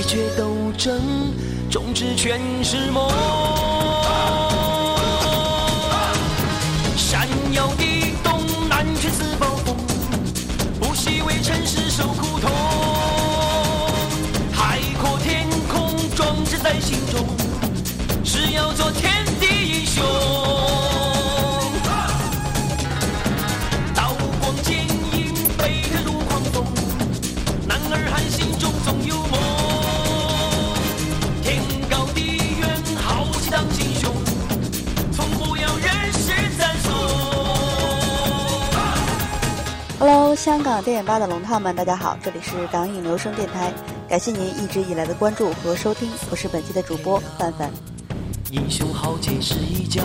灭绝斗争，终止全是梦。山摇地动，南拳似暴风，不惜为尘世受苦痛。海阔天空，壮志在心中，是要做天地英雄。香港电影吧的龙套们，大家好，这里是港影留声电台，感谢您一直以来的关注和收听，我是本期的主播范范。英雄豪杰是一家。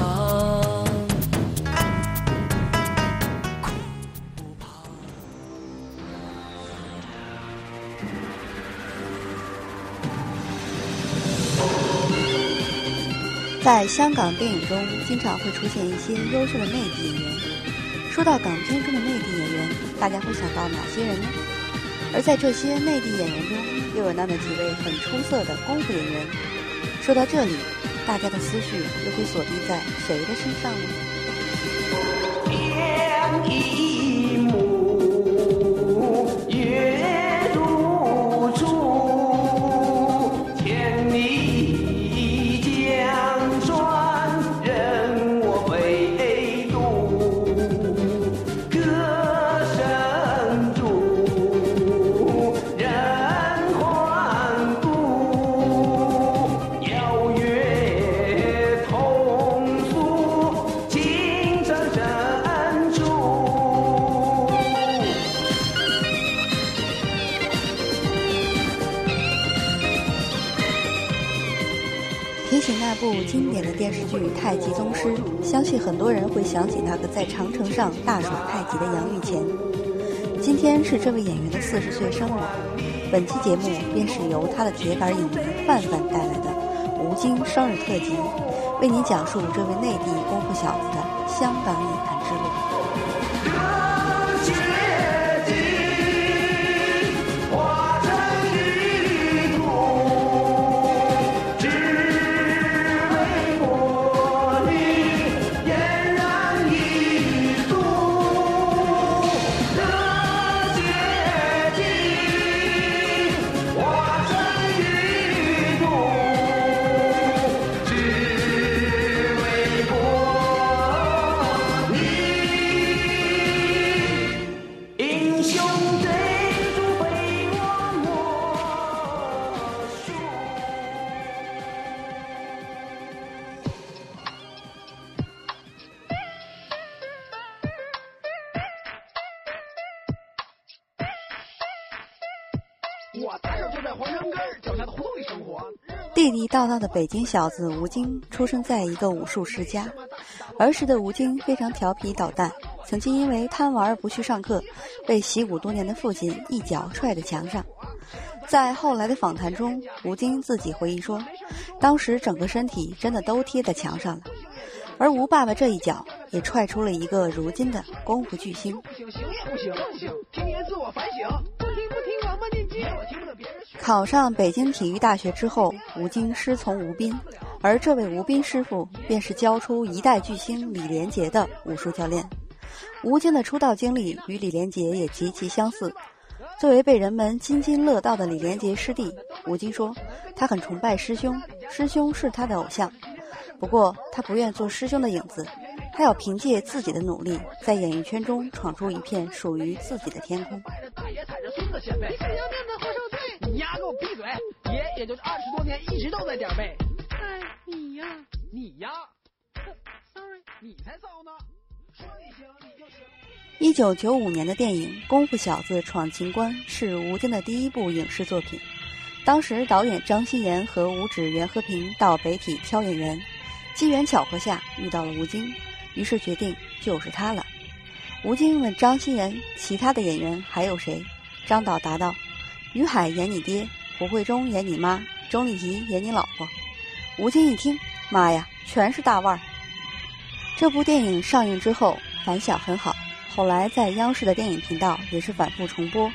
在香港电影中，经常会出现一些优秀的内地演员。说到港片中的内地演员，大家会想到哪些人呢？而在这些内地演员中，又有那么几位很出色的功夫演员。说到这里，大家的思绪又会锁定在谁的身上呢？太极宗师》，相信很多人会想起那个在长城上大耍太极的杨玉乾。今天是这位演员的四十岁生日，本期节目便是由他的铁杆影迷范范带来的吴京生日特辑，为您讲述这位内地功夫小子的香港影坛之路。地地道道的北京小子吴京出生在一个武术世家。儿时的吴京非常调皮捣蛋，曾经因为贪玩不去上课，被习武多年的父亲一脚踹在墙上。在后来的访谈中，吴京自己回忆说，当时整个身体真的都贴在墙上了。而吴爸爸这一脚也踹出了一个如今的功夫巨星。行，也不行，不行，天天自我反省，不听不听我们念经，我听不得别人。考上北京体育大学之后，吴京师从吴斌，而这位吴斌师傅便是教出一代巨星李连杰的武术教练。吴京的出道经历与李连杰也极其相似。作为被人们津津乐道的李连杰师弟，吴京说他很崇拜师兄，师兄是他的偶像。不过他不愿做师兄的影子，他要凭借自己的努力，在演艺圈中闯出一片属于自己的天空。你想要面子后撤退，你丫给我闭嘴！爷也就是二十多年一直都在点背。哎，你呀，你呀，sorry，你才骚呢。说你行你就行。一九九五年的电影《功夫小子闯情关》是吴京的第一部影视作品。当时导演张鑫炎和武指袁和平到北体挑演员，机缘巧合下遇到了吴京，于是决定就是他了。吴京问张欣妍：“其他的演员还有谁？”张导答道：“于海演你爹，胡慧中演你妈，钟丽缇演你老婆。”吴京一听，妈呀，全是大腕儿！这部电影上映之后反响很好，后来在央视的电影频道也是反复重播。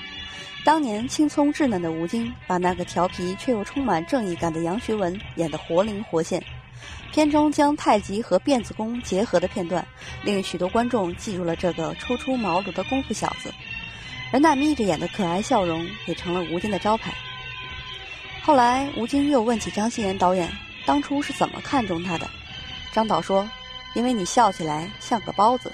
当年青葱稚嫩的吴京，把那个调皮却又充满正义感的杨学文演得活灵活现。片中将太极和辫子功结合的片段，令许多观众记住了这个初出茅庐的功夫小子。而那眯着眼的可爱笑容，也成了吴京的招牌。后来，吴京又问起张欣妍导演当初是怎么看中他的，张导说：“因为你笑起来像个包子。”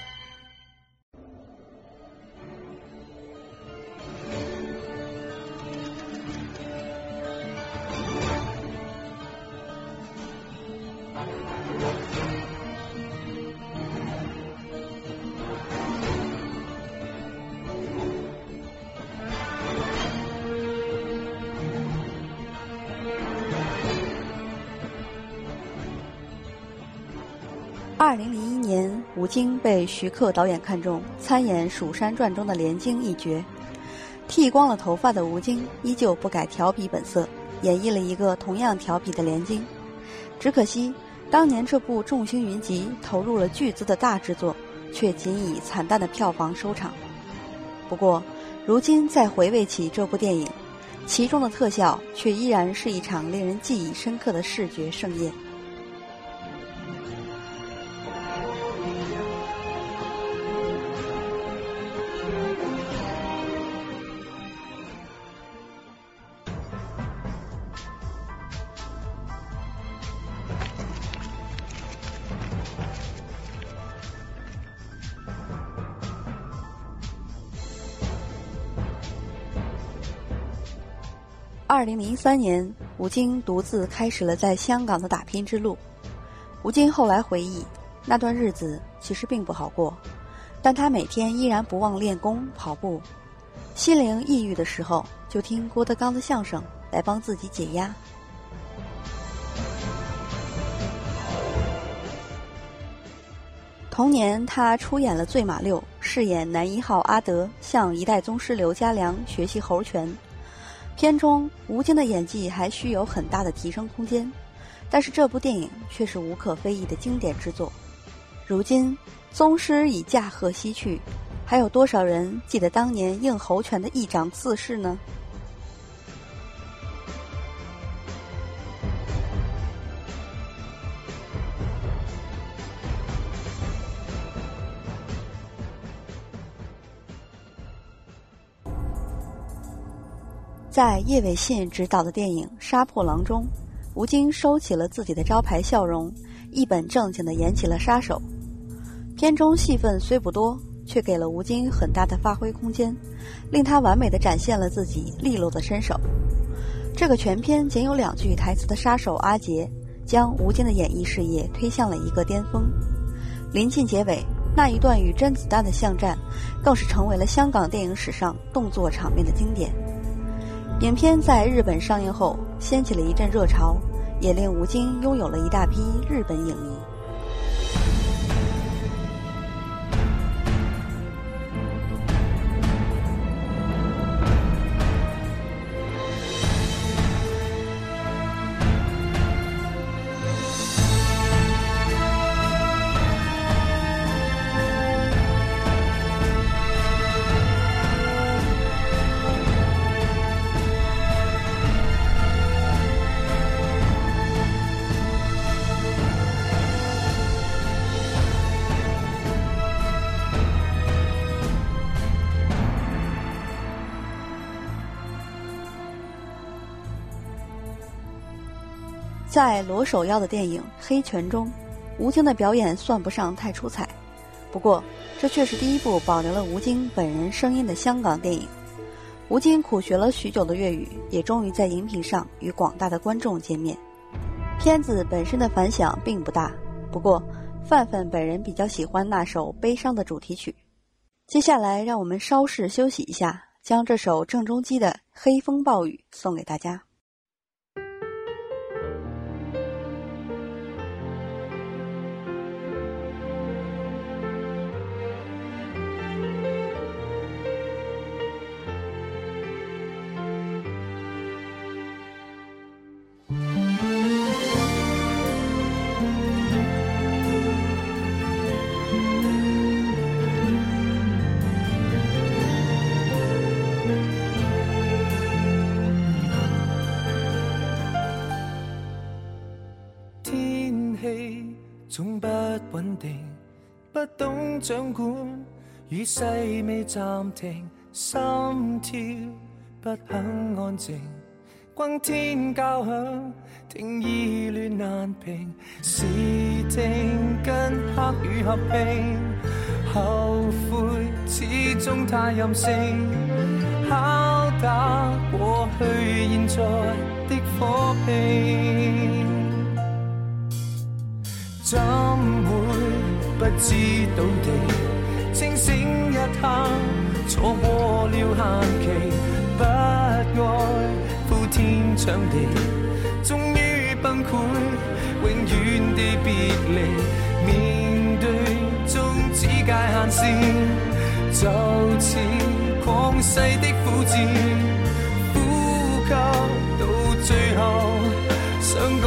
吴京被徐克导演看中，参演《蜀山传》中的连京一角。剃光了头发的吴京依旧不改调皮本色，演绎了一个同样调皮的连京。只可惜，当年这部众星云集、投入了巨资的大制作，却仅以惨淡的票房收场。不过，如今再回味起这部电影，其中的特效却依然是一场令人记忆深刻的视觉盛宴。二零零三年，吴京独自开始了在香港的打拼之路。吴京后来回忆，那段日子其实并不好过，但他每天依然不忘练功、跑步。心灵抑郁的时候，就听郭德纲的相声来帮自己解压。同年，他出演了《醉马六》，饰演男一号阿德，向一代宗师刘家良学习猴拳。片中吴京的演技还需有很大的提升空间，但是这部电影却是无可非议的经典之作。如今宗师已驾鹤西去，还有多少人记得当年应侯权的一掌刺世呢？在叶伟信执导的电影《杀破狼》中，吴京收起了自己的招牌笑容，一本正经地演起了杀手。片中戏份虽不多，却给了吴京很大的发挥空间，令他完美地展现了自己利落的身手。这个全片仅有两句台词的杀手阿杰，将吴京的演艺事业推向了一个巅峰。临近结尾，那一段与甄子丹的巷战，更是成为了香港电影史上动作场面的经典。影片在日本上映后，掀起了一阵热潮，也令吴京拥有了一大批日本影迷。在罗守耀的电影《黑拳》中，吴京的表演算不上太出彩，不过这却是第一部保留了吴京本人声音的香港电影。吴京苦学了许久的粤语，也终于在荧屏上与广大的观众见面。片子本身的反响并不大，不过范范本人比较喜欢那首悲伤的主题曲。接下来，让我们稍事休息一下，将这首郑中基的《黑风暴雨》送给大家。掌管，与细微暂停，心跳不肯安静。轟天交響，聽意亂難平，是聽跟黑雨合併，後悔始終太任性，敲打過去現在的火拼，怎會不知道地清醒一刻，错过了限期，不愛。天抢地，终于崩溃，永远地。别离。面对终止界限线，就似狂世的苦战，呼吸到最后想讲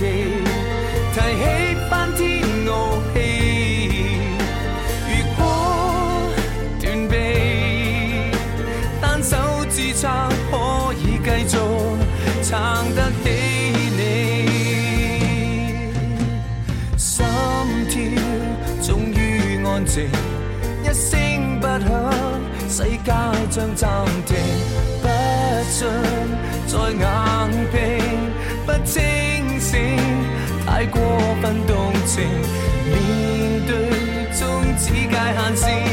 提起翻天傲气，如果断臂，单手支撑可以继续撑得起你。心跳终于安静，一声不响，世界将暂停，不信再硬拼，面对终止界限线，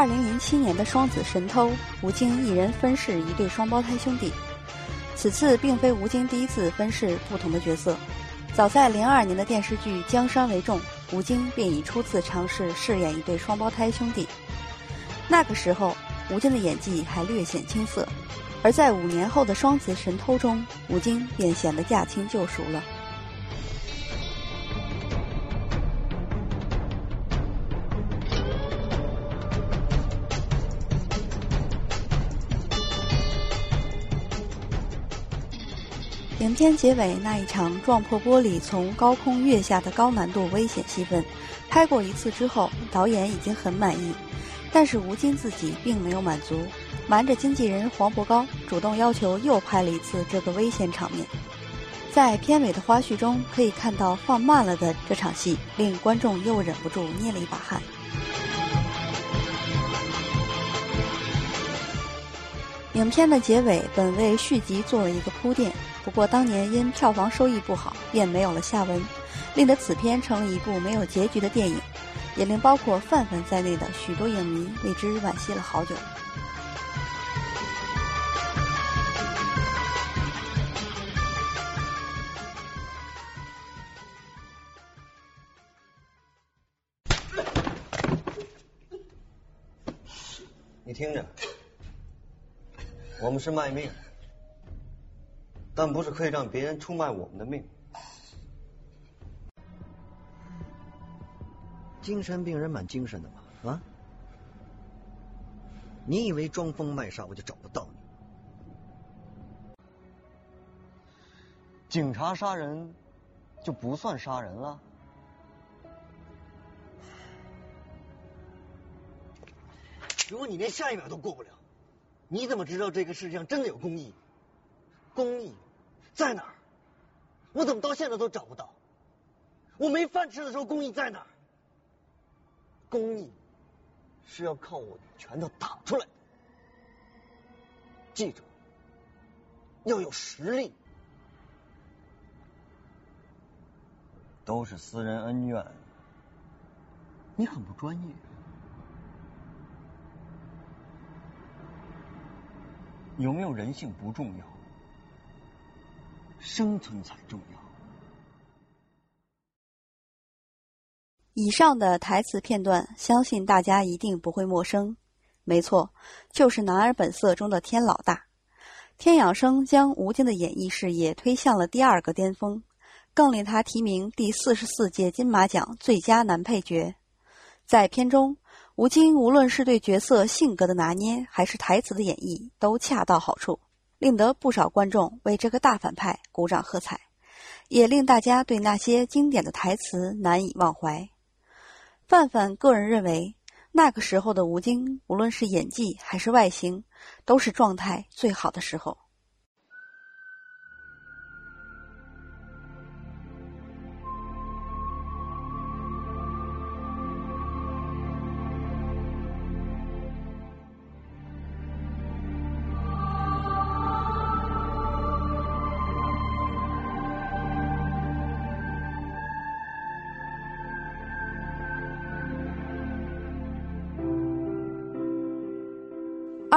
二零零七年的《双子神偷》，吴京一人分饰一对双胞胎兄弟。此次并非吴京第一次分饰不同的角色，早在零二年的电视剧《江山为重》，吴京便已初次尝试饰演一对双胞胎兄弟。那个时候，吴京的演技还略显青涩，而在五年后的《双子神偷》中，吴京便显得驾轻就熟了。影片结尾那一场撞破玻璃从高空跃下的高难度危险戏份，拍过一次之后，导演已经很满意，但是吴京自己并没有满足，瞒着经纪人黄渤高，主动要求又拍了一次这个危险场面。在片尾的花絮中，可以看到放慢了的这场戏，令观众又忍不住捏了一把汗。影片的结尾本为续集做了一个铺垫，不过当年因票房收益不好，便没有了下文，令得此片成一部没有结局的电影，也令包括范范在内的许多影迷为之惋惜了好久。你听着，我们是卖命，但不是可以让别人出卖我们的命。精神病人蛮精神的嘛，啊？你以为装疯卖傻我就找不到你？警察杀人就不算杀人了？如果你连下一秒都过不了，你怎么知道这个世界上真的有公益？公益在哪儿？我怎么到现在都找不到？我没饭吃的时候，公益在哪儿？公益是要靠我拳头打出来的。记住，要有实力。都是私人恩怨，你很不专业。有没有人性不重要，生存才重要。以上的台词片段，相信大家一定不会陌生。没错，就是《男儿本色》中的天老大。天养生将吴京的演艺事业推向了第二个巅峰，更令他提名第四十四届金马奖最佳男配角。在片中，吴京无论是对角色性格的拿捏，还是台词的演绎，都恰到好处，令得不少观众为这个大反派鼓掌喝彩，也令大家对那些经典的台词难以忘怀。范范个人认为，那个时候的吴京，无论是演技还是外形，都是状态最好的时候。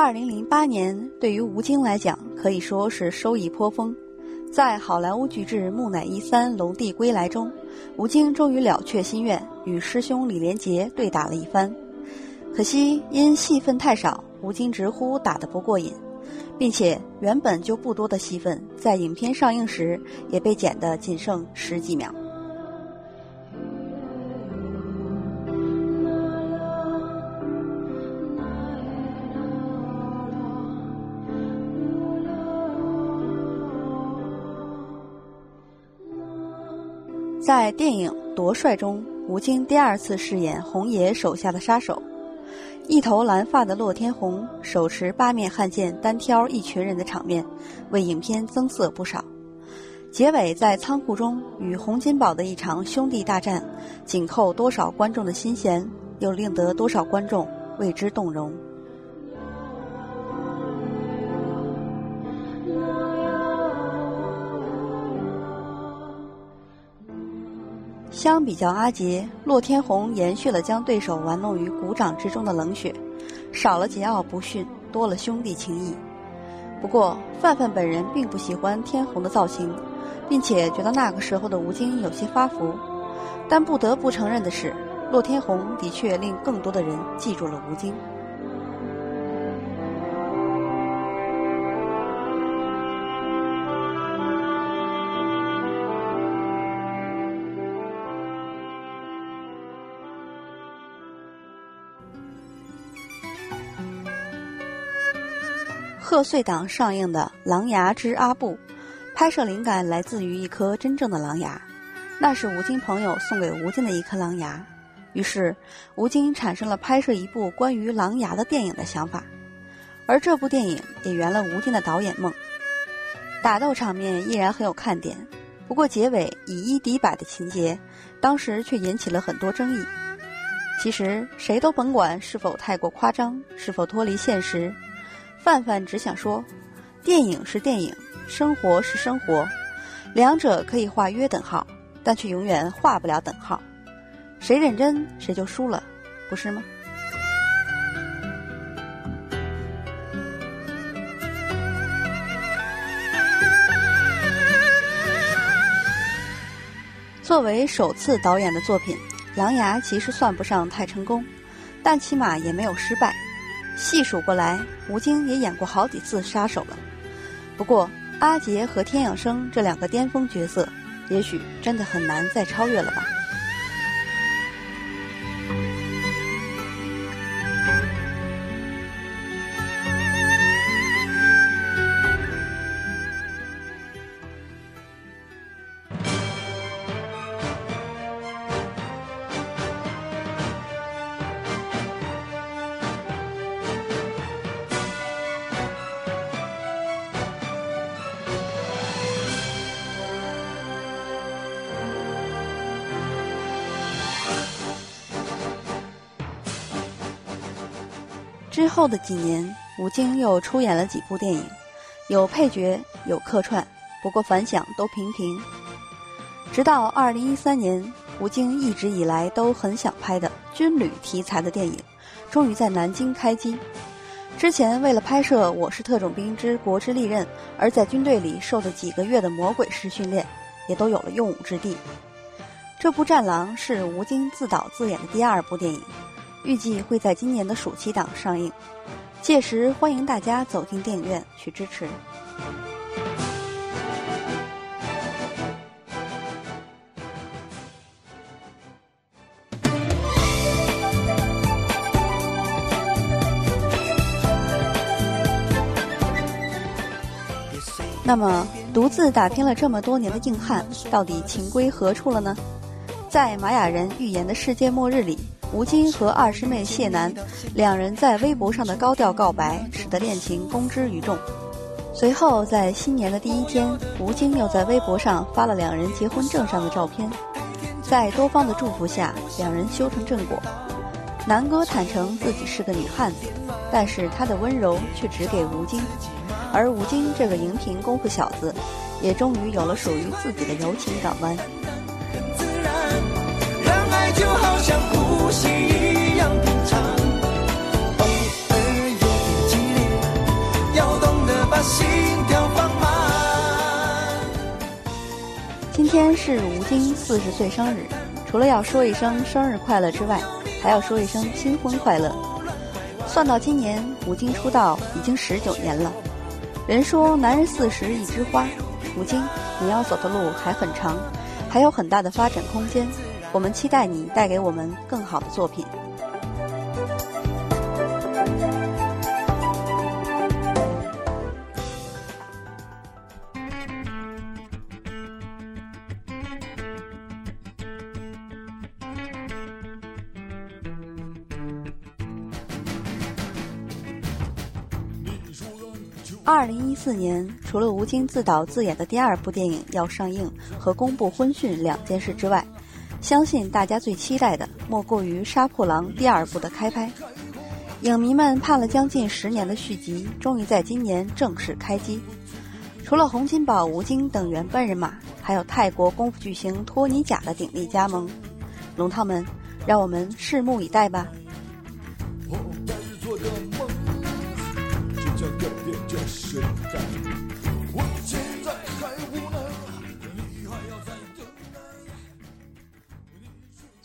二零零八年对于吴京来讲可以说是收益颇丰，在好莱坞巨制《木乃伊三：龙帝归来》中，吴京终于了却心愿，与师兄李连杰对打了一番。可惜因戏份太少，吴京直呼打得不过瘾，并且原本就不多的戏份，在影片上映时也被剪得仅剩十几秒。在电影《夺帅》中，吴京第二次饰演红爷手下的杀手，一头蓝发的洛天红手持八面悍剑单挑一群人的场面，为影片增色不少。结尾在仓库中与洪金宝的一场兄弟大战，紧扣多少观众的心弦，又令得多少观众为之动容。相比较阿杰，洛天红延续了将对手玩弄于股掌之中的冷血，少了桀骜不驯，多了兄弟情谊。不过，范范本人并不喜欢天红的造型，并且觉得那个时候的吴京有些发福。但不得不承认的是，洛天红的确令更多的人记住了吴京。贺岁档上映的《狼牙之阿布》，拍摄灵感来自于一颗真正的狼牙，那是吴京朋友送给吴京的一颗狼牙。于是吴京产生了拍摄一部关于狼牙的电影的想法，而这部电影也圆了吴京的导演梦。打斗场面依然很有看点，不过结尾以一敌百的情节，当时却引起了很多争议。其实谁都甭管是否太过夸张，是否脱离现实，范范只想说，电影是电影，生活是生活，两者可以画约等号，但却永远画不了等号。谁认真谁就输了，不是吗？作为首次导演的作品，《狼牙》其实算不上太成功，但起码也没有失败。细数过来，吴京也演过好几次杀手了。不过，阿杰和天养生这两个巅峰角色，也许真的很难再超越了吧。之后的几年，吴京又出演了几部电影，有配角，有客串，不过反响都平平。直到二零一三年，吴京一直以来都很想拍的军旅题材的电影，终于在南京开机。之前为了拍摄《我是特种兵之国之利刃》，而在军队里受了几个月的魔鬼式训练，也都有了用武之地。这部《战狼》是吴京自导自演的第二部电影。预计会在今年的暑期档上映，届时欢迎大家走进电影院去支持。那么，独自打拼了这么多年的硬汉，到底情归何处了呢？在玛雅人预言的世界末日里。吴京和二师妹谢楠两人在微博上的高调告白，使得恋情公之于众。随后，在新年的第一天，吴京又在微博上发了两人结婚证上的照片。在多方的祝福下，两人修成正果。南哥坦诚自己是个女汉子，但是他的温柔却只给吴京。而吴京这个荧屏功夫小子，也终于有了属于自己的柔情港湾。就好像呼吸一样平常，偶尔有点激烈，要懂得把心跳放。今天是吴京四十岁生日，除了要说一声生日快乐之外，还要说一声新婚快乐。算到今年，吴京出道已经十九年了。人说男人四十一枝花，吴京，你要走的路还很长，还有很大的发展空间。我们期待你带给我们更好的作品。二零一四年，除了吴京自导自演的第二部电影要上映和公布婚讯两件事之外，相信大家最期待的莫过于《杀破狼》第二部的开拍，影迷们盼了将近十年的续集，终于在今年正式开机。除了洪金宝、吴京等原班人马，还有泰国功夫巨星托尼贾的鼎力加盟，龙套们，让我们拭目以待吧。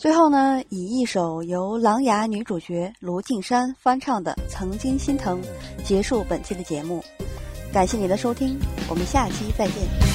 最后呢，以一首由琅琊女主角卢靖姗翻唱的《曾经心疼》结束本期的节目。感谢您的收听，我们下期再见。